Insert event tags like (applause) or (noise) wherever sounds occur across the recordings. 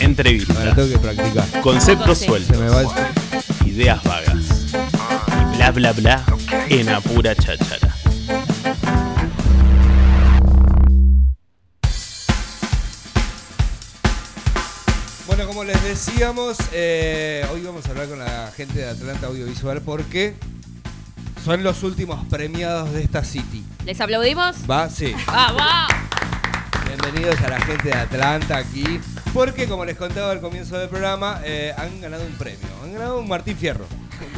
Entrevista. Ahora tengo que practicar. Conceptos Sí. sueltos. Se me va el... Ideas vagas. Y bla bla bla en apura cháchara. Bueno, como les decíamos, eh, hoy vamos a hablar con la gente de Atlanta Audiovisual porque son los últimos premiados de esta city. ¿Les aplaudimos? ¿Va? Sí. ¡Vamos! Bienvenidos a la gente de Atlanta aquí. Porque, como les contaba al comienzo del programa, eh, han ganado un premio. Han ganado un Martín Fierro.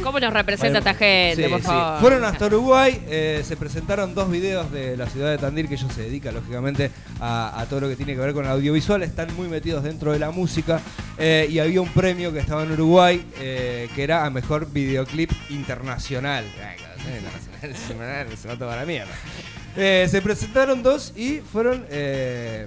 ¿Cómo nos representa esta gente, Sí, por sí. favor? Fueron hasta Uruguay, eh, se presentaron dos videos de la ciudad de Tandil, que ellos se dedican lógicamente a, a todo lo que tiene que ver con el audiovisual, están muy metidos dentro de la música eh, y había un premio que estaba en Uruguay eh, que era a mejor videoclip internacional. Ay, internacional, se va toda la mierda. Eh, se presentaron dos y fueron eh,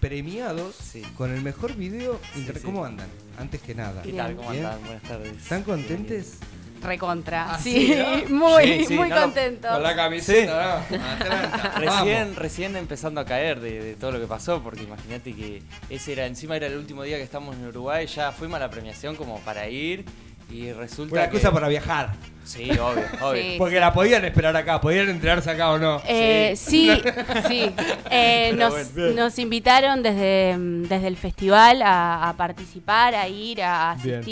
premiados Sí. con el mejor video. inter- sí. ¿Cómo andan? Antes que nada. ¿Qué tal? ¿Cómo Bien. andan? Buenas tardes. ¿Están contentes? Recontra. Ah, sí, ¿sí, (laughs) muy, Sí, sí, muy no, no, contentos. Con la camiseta, ¿no? Atlanta. (laughs) Recién, recién empezando a caer de, de todo lo que pasó, porque imagínate que ese era, encima era el último día que estamos en Uruguay, ya fuimos a la premiación como para ir y resulta Una que... excusa para viajar. Sí, obvio, (laughs) obvio. Sí. Porque la podían esperar acá, podían enterarse acá o no. Eh, sí, sí. (laughs) Eh, nos, bueno, bien. nos invitaron desde, mm, desde el festival a, a participar, a ir, a Bien.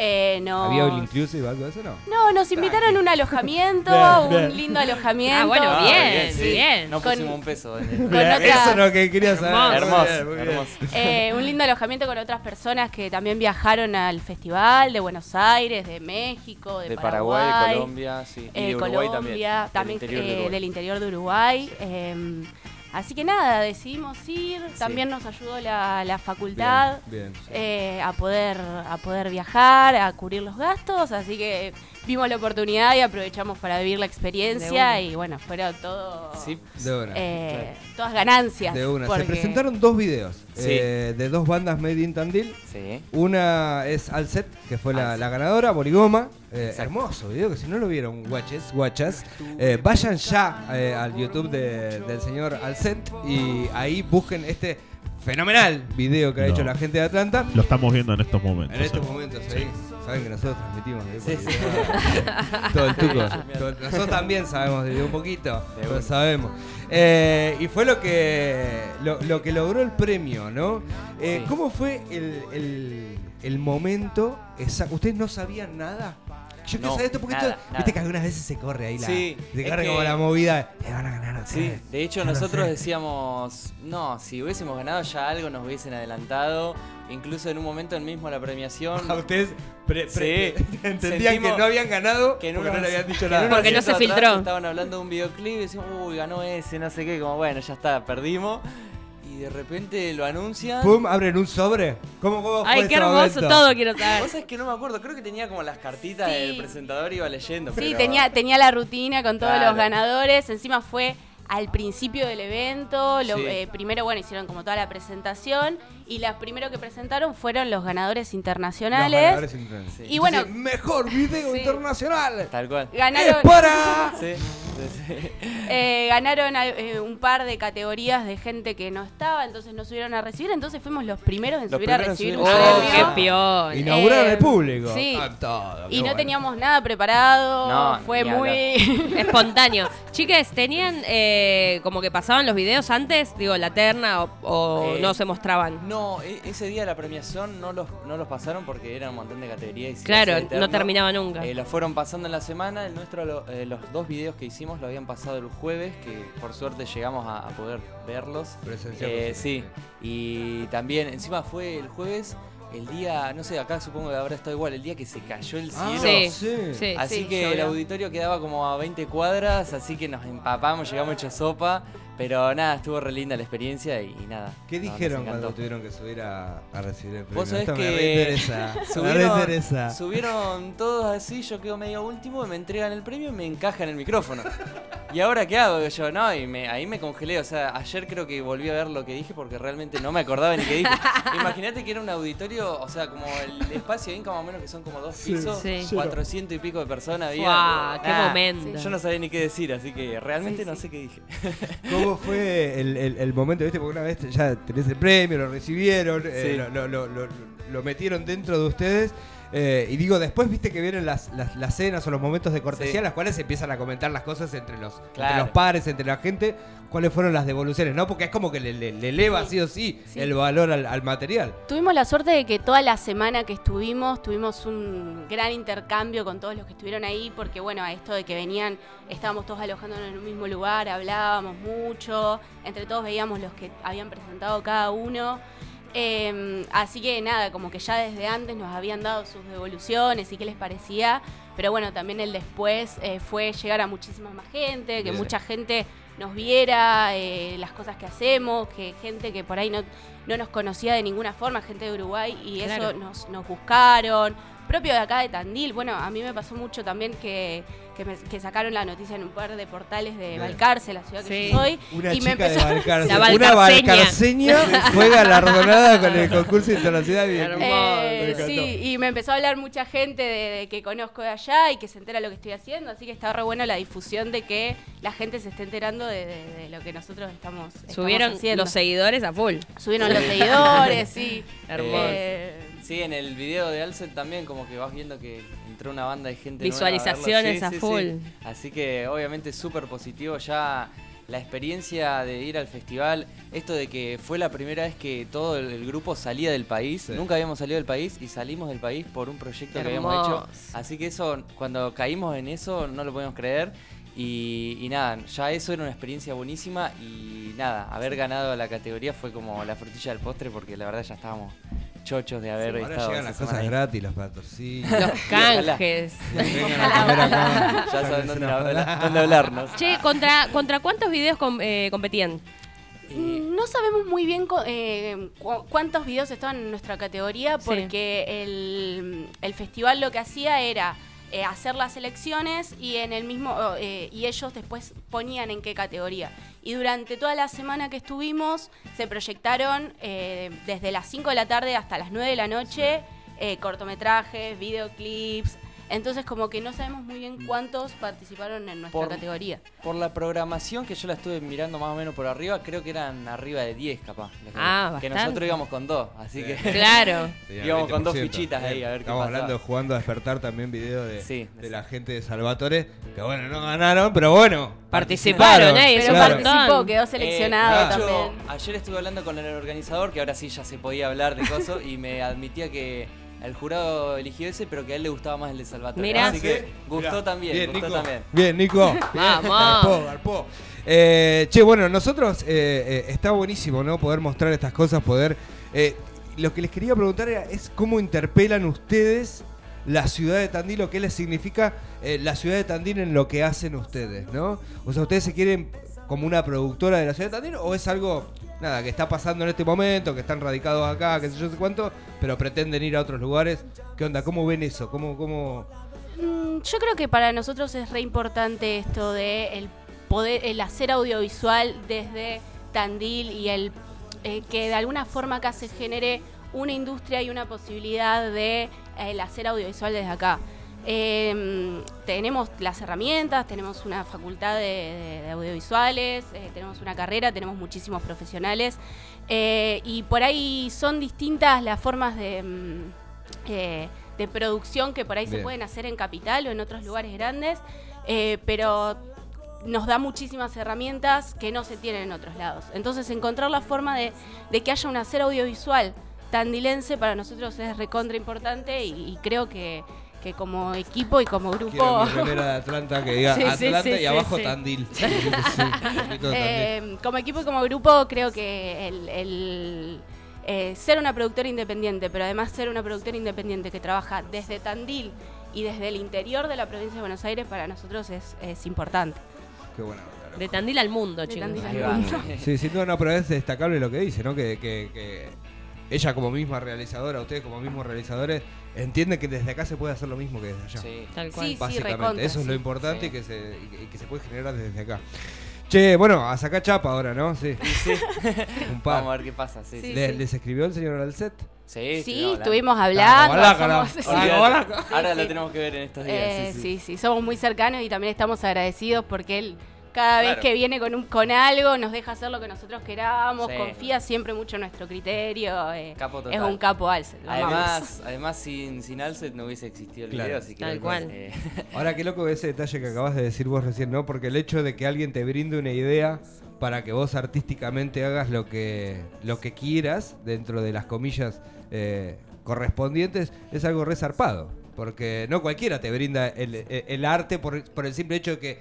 Eh, nos- ¿Había all inclusive o algo de eso no? No, nos invitaron a un alojamiento, Bien, bien. un lindo alojamiento. Ah, bueno, Ah, bien, sí. bien. No Con- pusimos un peso. en el- Con Bien, otra- Eso es lo que quería saber. Hermoso. Muy bien, muy bien. hermoso. Eh, un lindo alojamiento con otras personas que también viajaron al festival de Buenos Aires, de México, de, De Paraguay, Paraguay, de Colombia, sí. Y eh, de Uruguay Colombia, también. también, del interior de eh, Uruguay. del interior de Uruguay. Así que nada, decidimos ir. También nos ayudó la, la facultad Bien, bien, sí. eh, a, poder, a poder viajar, a cubrir los gastos. Así que vimos la oportunidad y aprovechamos para vivir la experiencia. Y bueno, fueron todo. Sí, De una. eh, Todas ganancias. de una. porque- Se presentaron dos videos Sí. eh, de dos bandas made in Tandil. sí. Una es Alcet, que fue la, ganadora, Borigoma. Eh, hermoso video, que si no lo vieron, guaches, guachas, eh, vayan ya eh, al YouTube de- del señor Alcet y ahí busquen este fenomenal video que ha No. hecho la gente de Atlanta. Lo estamos viendo en estos momentos. En estos momentos, sí. Saben que nosotros transmitimos de Sí, sí. (laughs) todo el tuco. Todo- nosotros también sabemos de un poquito, lo sabemos. Eh, y fue lo que lo, lo que logró el premio, ¿no? Eh, Sí. ¿Cómo fue el, el- el momento? exacto? ¿Ustedes no sabían nada? Yo quiero No, saber esto porque nada, esto- nada. viste que algunas veces se corre ahí la. Se corre que- como la movida. Le van a ganar a Sí, ustedes. de hecho nosotros decíamos, no, si hubiésemos ganado ya algo nos hubiesen adelantado, incluso en un momento en mismo la premiación. A (laughs) ustedes pre- pre- Sí. (laughs) entendían que no habían ganado que en porque no le habían dicho (laughs) nada. Porque no se atrás filtró. Estaban hablando de un videoclip y decíamos, uy, ganó ese, no sé qué, como bueno, ya está, perdimos. Y de repente lo anuncian. Pum, abren un sobre. ¿Cómo, cómo fue Ay, qué hermoso momento? todo quiero saber. Vos sabés que no me acuerdo, creo que tenía como las cartitas Sí. del presentador iba leyendo. Sí, pero- tenía, tenía la rutina con todos Claro. los ganadores. Encima fue al principio del evento. lo- Sí. eh, primero, bueno, hicieron como toda la presentación. Y las primero que presentaron fueron los ganadores Los internacionales. ganadores internacionales. Sí. Y bueno, Entonces, mejor video Sí. internacional. Tal cual. ganaron, ¡Es para! (laughs) Eh, ganaron eh, un par de categorías de gente que no estaba, entonces nos subieron a recibir. Entonces fuimos los primeros en Los subir a primeros en recibir un subir. Oh, premio. qué peón. Inauguraron Eh, el público. sí. Ah, todo, qué Y no bueno. teníamos nada preparado. No, fue ni muy. (laughs) Espontáneo. Chiques, ¿tenían eh, como que pasaban los videos antes? Digo, la terna o, o Eh, no se mostraban. No, e- ese día de la premiación no los, no los pasaron porque era un montón de categorías. y se Claro, hacía eterno. no terminaba nunca. Eh, los fueron pasando en la semana. El nuestro, lo- eh, los dos videos que hicimos lo habían pasado el jueves, que por suerte llegamos a, a poder verlos. Presencial, Eh, sí, y también encima fue el jueves, el día, no sé, acá supongo que habrá estado igual, el día que se cayó el Ah, cielo. Sí. Sí. Así Sí, que el auditorio quedaba como a 20 cuadras, así que nos empapamos, llegamos hecho sopa, pero nada, estuvo re linda la experiencia y, y nada. ¿Qué no, dijeron cuando tuvieron que subir a, a recibir el premio? Vos sabés Esto que (laughs) me subieron, reinteresa. subieron todos así, yo quedo medio último, me entregan el premio y me encajan el micrófono. ¿Y ahora qué hago? Yo, no, y me, ahí me congelé. O sea, ayer creo que volví a ver lo que dije porque realmente no me acordaba ni qué dije. (laughs) Imagínate que era un auditorio, o sea, como el espacio Inca más o menos que son como dos pisos, Sí. 400 y pico de personas. había, Guau, qué nada, momento. Yo no sabía ni qué decir, así que realmente Sí, no sé qué dije. (laughs) ¿Cómo fue el, el- el momento, viste? Porque una vez ya tenés el premio, lo recibieron, eh, Sí. lo, lo- lo- lo- lo metieron dentro de ustedes. Eh, y digo, después viste que vienen las, las, las cenas o los momentos de cortesía Sí. en las cuales se empiezan a comentar las cosas entre los, entre los pares, entre la gente. ¿Cuáles fueron las devoluciones? ¿No? Porque es como que le, le- le eleva sí, o sí, Sí. el valor al, al material. Tuvimos la suerte de que toda la semana que estuvimos tuvimos un gran intercambio con todos los que estuvieron ahí, porque bueno, a esto de que venían, estábamos todos alojándonos en un mismo lugar, hablábamos mucho, entre todos veíamos los que habían presentado cada uno. Eh, así que nada, como que ya desde antes nos habían dado sus devoluciones y qué les parecía, pero bueno, también el después eh, fue llegar a muchísima más gente, que mucha gente nos viera eh, las cosas que hacemos, que gente que por ahí no, no nos conocía de ninguna forma, gente de Uruguay, y Claro. eso nos, nos buscaron. Propio de acá de Tandil, bueno, a mí me pasó mucho también que, que, me- que sacaron la noticia en un par de portales de Bien. Balcarce, la ciudad que Sí. yo soy. Una y me chica de empezó- Valcarce. La Una valcarceña. fue galardonada con el concurso internacional. de- Hermoso. Eh, Me sí, y me empezó a hablar mucha gente de, de que conozco de allá y que se entera lo que estoy haciendo, así que está re bueno la difusión de que la gente se esté enterando de, de- de lo que nosotros estamos, estamos Subieron haciendo. los seguidores a full. Subieron los seguidores, sí. (laughs) Hermoso. Eh, Sí, en el video de Alcet también como que vas viendo que entró una banda de gente nueva a. Visualizaciones Sí, a sí, sí. full. Así que obviamente súper positivo ya la experiencia de ir al festival, esto de que fue la primera vez que todo el, grupo salía del país, Sí. nunca habíamos salido del país y salimos del país por un proyecto que habíamos hecho. Así que eso, cuando caímos en eso, no lo podíamos creer. Y, y nada, ya eso era una experiencia buenísima y nada, haber ganado la categoría fue como la frutilla del postre porque la verdad ya estábamos chochos de haber Ahora estado llegan esa las cosas ahí. gratis, los patrocinios. Los (laughs) canjes. (laughs) Ya saben dónde, hablar- dónde hablarnos. Che, ¿contra, ¿contra cuántos videos com- eh, competían? Mm, No sabemos muy bien eh, cu- cuántos videos estaban en nuestra categoría Sí. porque el, el festival lo que hacía era eh, hacer las elecciones y en el mismo oh, eh, y ellos después ponían en qué categoría. Y durante toda la semana que estuvimos se proyectaron eh, desde las 5 de la tarde hasta las 9 de la noche cortometrajes, videoclips. Entonces como que no sabemos muy bien cuántos participaron en nuestra Por- categoría. Por la programación que yo la estuve mirando más o menos por arriba, creo que eran arriba de 10 capaz. que- Ah, Que bastante. nosotros íbamos con dos, así que... (laughs) Claro. (laughs) Íbamos con dos 20%. fichitas ahí, a ver qué Estamos pasaba. hablando de jugando a despertar también video de, Sí, de sí. la gente de Salvatore, que bueno, no ganaron, pero bueno. Participaron, ¿eh? Pero claro. montón. participó, quedó Eh, seleccionado de hecho, también. ayer estuve hablando con el organizador, que ahora sí ya se podía hablar de cosos, y me admitía que el jurado eligió ese, pero que a él le gustaba más el de Salvatore. Mirá. Así que gustó Mirá. también, Bien, gustó Nico. también. Bien, Nico. (laughs) Vamos. Garpó, garpó. Eh, che, bueno, nosotros eh, eh, está buenísimo, ¿no? Poder mostrar estas cosas, poder. eh, lo que les quería preguntar era, es cómo interpelan ustedes la ciudad de Tandil, lo que les significa eh, la ciudad de Tandil en lo que hacen ustedes, ¿no? O sea, ¿ustedes se quieren como una productora de la ciudad de Tandil o es algo, nada, que está pasando en este momento, que están radicados acá, que sé yo sé cuánto, pero pretenden ir a otros lugares? ¿Qué onda? ¿Cómo ven eso? ¿Cómo, cómo... Mm, Yo creo que para nosotros es re importante esto de el poder, el hacer audiovisual desde Tandil y el eh, que de alguna forma acá se genere una industria y una posibilidad de el hacer audiovisual desde acá. Eh, tenemos las herramientas, tenemos una facultad de, de- de audiovisuales, eh, tenemos una carrera, tenemos muchísimos profesionales eh, y por ahí son distintas las formas de, mm, eh, de producción que por ahí se pueden hacer en capital o en otros lugares grandes, pero nos da muchísimas herramientas que no se tienen en otros lados. Entonces encontrar la forma de, de que haya un hacer audiovisual tandilense para nosotros es recontra importante y, y creo que, que como equipo y como grupo... Quiero mi de Atlanta que diga (laughs) Sí, sí, Atlanta sí, y abajo sí. Tandil. (laughs) Sí, sí, sí, un poquito de Tandil. Eh, como equipo y como grupo creo que el, el, eh, ser una productora independiente, pero además ser una productora independiente que trabaja desde Tandil y desde el interior de la provincia de Buenos Aires para nosotros es, es importante. Qué buena onda. De Tandil al mundo, chicos. (laughs) Sí, sin duda, no, pero es destacable lo que dice, ¿no? Que, que, que ella como misma realizadora, ustedes como mismos realizadores, entienden que desde acá se puede hacer lo mismo que desde allá. Sí. Tal cual. Sí, Básicamente, recontra, eso es lo sí. importante Sí. y, que se, y que- se puede generar desde acá. Che, bueno, a sacar chapa ahora, ¿no? Sí. (laughs) Un par. Vamos a ver qué pasa. Sí, Sí. sí. ¿Le- ¿Les escribió el señor Alcet? Sí, Sí, estuvimos hablando. hola, carajo. somos- (laughs) Hola, Olvídate. hola. Ahora Sí, lo sí. tenemos que ver en estos días. Eh, sí, sí, sí, somos muy cercanos y también estamos agradecidos porque él cada vez Claro. que viene con, un, con algo nos deja hacer lo que nosotros queramos, Sí. confía siempre mucho en nuestro criterio. eh, Capo es total. un capo Alce. lo amamos. Además, (laughs) además sin, sin Alcet no hubiese existido el Claro. video, así que Tal cual. eh, (laughs) (laughs) Ahora, qué loco ese detalle que acabas de decir vos recién, ¿no? Porque el hecho de que alguien te brinde una idea para que vos artísticamente hagas lo que, lo que quieras, dentro de las comillas eh, correspondientes, es algo resarpado. Porque no cualquiera te brinda el, el- el arte por, por el simple hecho de que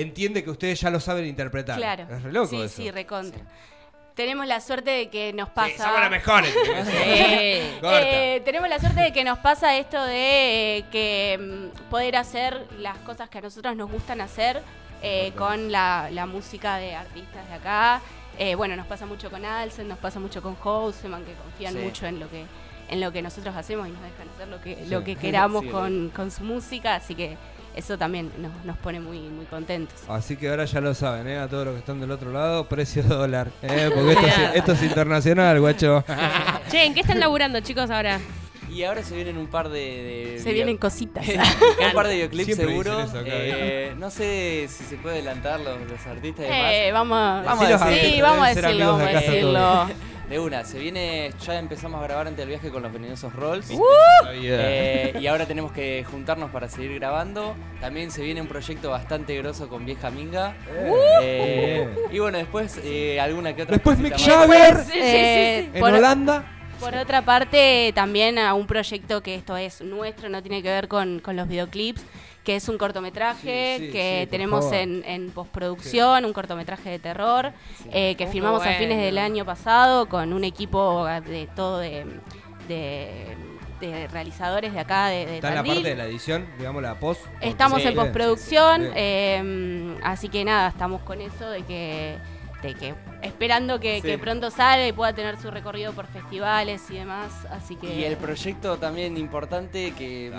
entiende que ustedes ya lo saben interpretar. Claro. Es re loco sí, eso. sí, recontra. Tenemos la suerte de que nos pasa. Sí, somos los mejores. (laughs) Sí. Corta. Eh, tenemos la suerte de que nos pasa esto de eh, que mm, poder hacer las cosas que a nosotros nos gustan hacer eh, con la, la música de artistas de acá. Eh, bueno, nos pasa mucho con Alsen, nos pasa mucho con Houseman, que confían Sí. mucho en lo que en lo que nosotros hacemos y nos dejan hacer lo que, Sí. lo que queramos Sí, con, con su música, así que eso también nos, nos pone muy, muy contentos. Así que ahora ya lo saben, ¿eh? A todos los que están del otro lado, precio dólar. ¿eh? Porque esto es, esto es internacional, guacho. (laughs) Che, ¿en qué están laburando, chicos, ahora? Y ahora se vienen un par de. de Se vienen cositas. (laughs) un par de videoclips seguro. acá, Eh, no sé si se puede adelantar los, los artistas y demás. Eh, vamos, Vamos a sí, decir- vamos a decirlo, vamos a decirlo. De una, se viene, ya empezamos a grabar antes del viaje con los venenosos Rolls. Uh. Eh, y ahora tenemos que juntarnos para seguir grabando. También se viene un proyecto bastante grosso con Vieja Minga. Eh, y bueno, después eh, alguna que otra. Después Mick. Jagger Sí, sí, sí, en por- Holanda. Por otra parte, también a un proyecto que esto es nuestro, no tiene que ver con, con los videoclips, que es un cortometraje Sí, sí, que sí, tenemos en, en postproducción, un cortometraje de terror, eh, que Muy filmamos a fines del año pasado con un equipo de todo de, de- de realizadores de acá de, de Está en la parte de la edición, digamos la post. Estamos en postproducción, eh, así que nada, estamos con eso de que, de que esperando que, Sí. que pronto salga y pueda tener su recorrido por festivales y demás, así que... Y el proyecto también importante que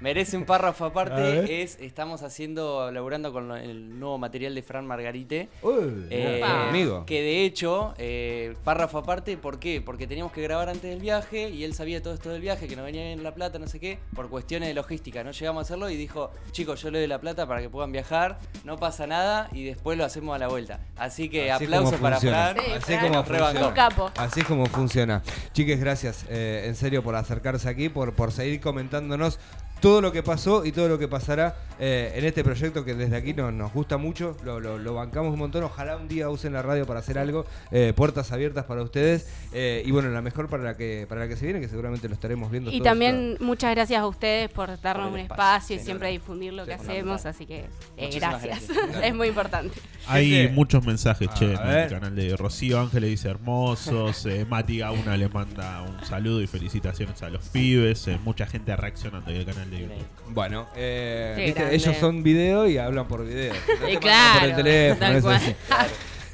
merece, un párrafo aparte (laughs) es estamos haciendo, laburando con el nuevo material de Fran Margarite. Uy, Eh, mirá, amigo. Que de hecho, eh, párrafo aparte, ¿por qué? Porque teníamos que grabar antes del viaje y él sabía todo esto del viaje, que nos venía bien la plata, no sé qué, por cuestiones de logística. No llegamos a hacerlo y dijo, chicos, yo le doy la plata para que puedan viajar, no pasa nada y después lo hacemos a la vuelta. Así que Así para funciona. Fran. Sí, Así Fran, como funciona. Un capo. Así es como funciona. Chiques, gracias eh, en serio por acercarse aquí, por, por seguir comentándonos todo lo que pasó y todo lo que pasará eh, en este proyecto que desde aquí nos, nos gusta mucho, lo, lo- lo bancamos un montón. Ojalá un día usen la radio para hacer algo, eh, puertas abiertas para ustedes eh, y bueno, la mejor para la que para la que se viene, que seguramente lo estaremos viendo. Y todos también muchas gracias a ustedes por darnos Por un espacio, espacio, y siempre difundir lo que hacemos, así que eh, gracias. gracias. (laughs) es muy importante. Hay muchos mensajes, A che, en ver. el canal de Rocío Ángeles dice hermosos, eh, Mati Gauna le manda un saludo y felicitaciones a los pibes, eh, mucha gente reaccionando en el canal de YouTube. Bueno, eh, Qué ¿viste? grande. ellos son video y hablan por video. No te mandan claro, por el teléfono, tal eso cual. sí.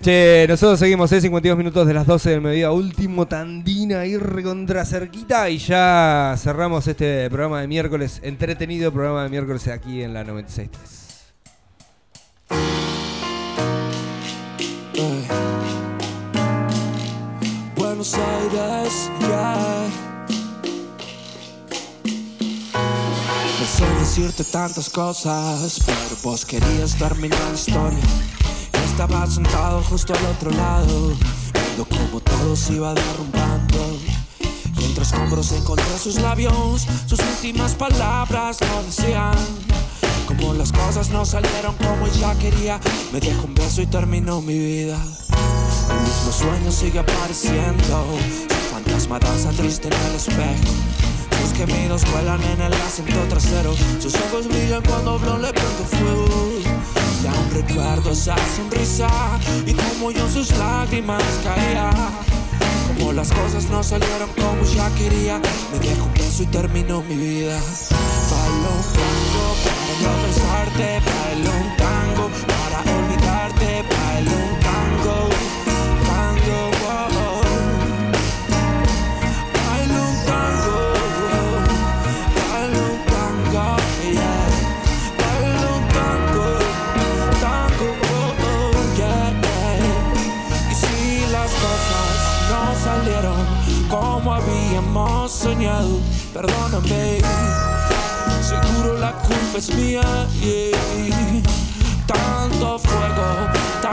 Che, nosotros seguimos, ¿eh? 52 minutos de las 12 del mediodía, último tandina ahí recontra cerquita y ya cerramos este programa de miércoles, entretenido programa de miércoles aquí en la 96.3. decirte tantas cosas, pero vos querías terminar la historia. Estaba sentado justo al otro lado, viendo cómo todo se iba derrumbando. Y entre escombros encontré sus labios, sus últimas palabras lo decían. Como las cosas no salieron como ella quería, me dejó un beso y terminó mi vida. El mismo sueño sigue apareciendo. Su fantasma danza triste en el espejo. Sus gemidos vuelan en el asiento trasero. Sus ojos brillan cuando habló le prendo fuego. Y aún recuerdo esa sonrisa y como yo sus lágrimas caía. Como las cosas no salieron como ya quería, me dejó un beso y terminó mi vida. Bailo un tango para no pensarte, bailo un tango